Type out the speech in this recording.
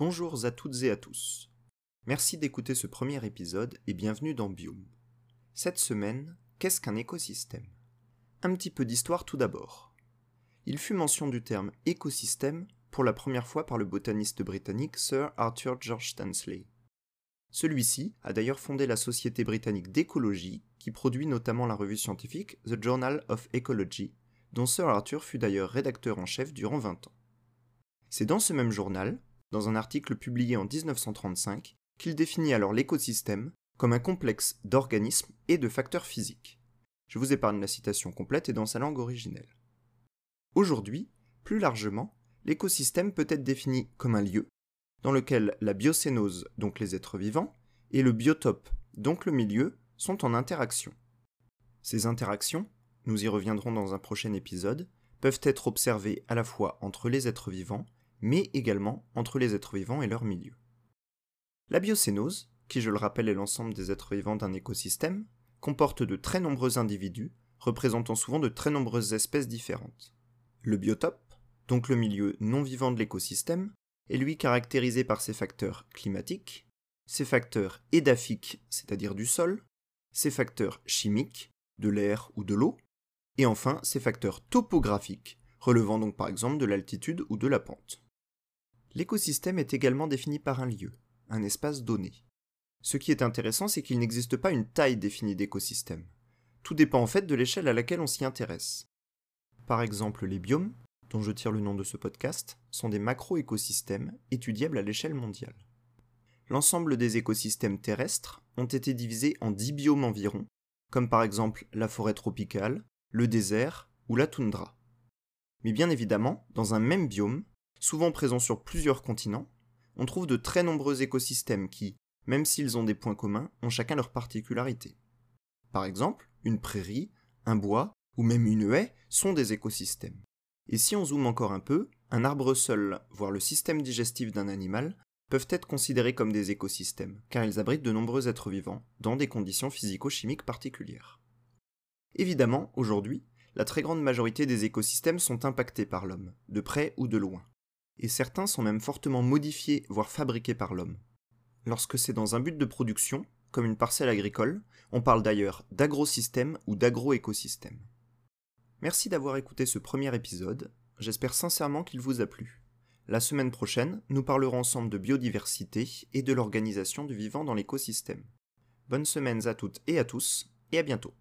Bonjour à toutes et à tous. Merci d'écouter ce premier épisode et bienvenue dans Biome. Cette semaine, qu'est-ce qu'un écosystème? Un petit peu d'histoire tout d'abord. Il fut mention du terme écosystème pour la première fois par le botaniste britannique Sir Arthur George Stanley. Celui-ci a d'ailleurs fondé la Société britannique d'écologie qui produit notamment la revue scientifique The Journal of Ecology, dont Sir Arthur fut d'ailleurs rédacteur en chef durant 20 ans. C'est dans ce même journal, dans un article publié en 1935, qu'il définit alors l'écosystème comme un complexe d'organismes et de facteurs physiques. Je vous épargne la citation complète et dans sa langue originelle. Aujourd'hui, plus largement, l'écosystème peut être défini comme un lieu, dans lequel la biocénose, donc les êtres vivants, et le biotope, donc le milieu, sont en interaction. Ces interactions, nous y reviendrons dans un prochain épisode, peuvent être observées à la fois entre les êtres vivants, mais également entre les êtres vivants et leur milieu. La biocénose, qui je le rappelle est l'ensemble des êtres vivants d'un écosystème, comporte de très nombreux individus, représentant souvent de très nombreuses espèces différentes. Le biotope, donc le milieu non vivant de l'écosystème, est lui caractérisé par ses facteurs climatiques, ses facteurs édaphiques, c'est-à-dire du sol, ses facteurs chimiques, de l'air ou de l'eau, et enfin ses facteurs topographiques, relevant donc par exemple de l'altitude ou de la pente. L'écosystème est également défini par un lieu, un espace donné. Ce qui est intéressant, c'est qu'il n'existe pas une taille définie d'écosystème. Tout dépend en fait de l'échelle à laquelle on s'y intéresse. Par exemple, les biomes, dont je tire le nom de ce podcast, sont des macro-écosystèmes étudiables à l'échelle mondiale. L'ensemble des écosystèmes terrestres ont été divisés en 10 biomes environ, comme par exemple la forêt tropicale, le désert ou la toundra. Mais bien évidemment, dans un même biome, souvent présent sur plusieurs continents, on trouve de très nombreux écosystèmes qui, même s'ils ont des points communs, ont chacun leurs particularités. Par exemple, une prairie, un bois ou même une haie sont des écosystèmes. Et si on zoome encore un peu, un arbre seul, voire le système digestif d'un animal, peuvent être considérés comme des écosystèmes, car ils abritent de nombreux êtres vivants, dans des conditions physico-chimiques particulières. Évidemment, aujourd'hui, la très grande majorité des écosystèmes sont impactés par l'homme, de près ou de loin. Et certains sont même fortement modifiés, voire fabriqués par l'homme. Lorsque c'est dans un but de production, comme une parcelle agricole, on parle d'ailleurs d'agrosystème ou d'agroécosystème. Merci d'avoir écouté ce premier épisode, j'espère sincèrement qu'il vous a plu. La semaine prochaine, nous parlerons ensemble de biodiversité et de l'organisation du vivant dans l'écosystème. Bonnes semaines à toutes et à tous, et à bientôt.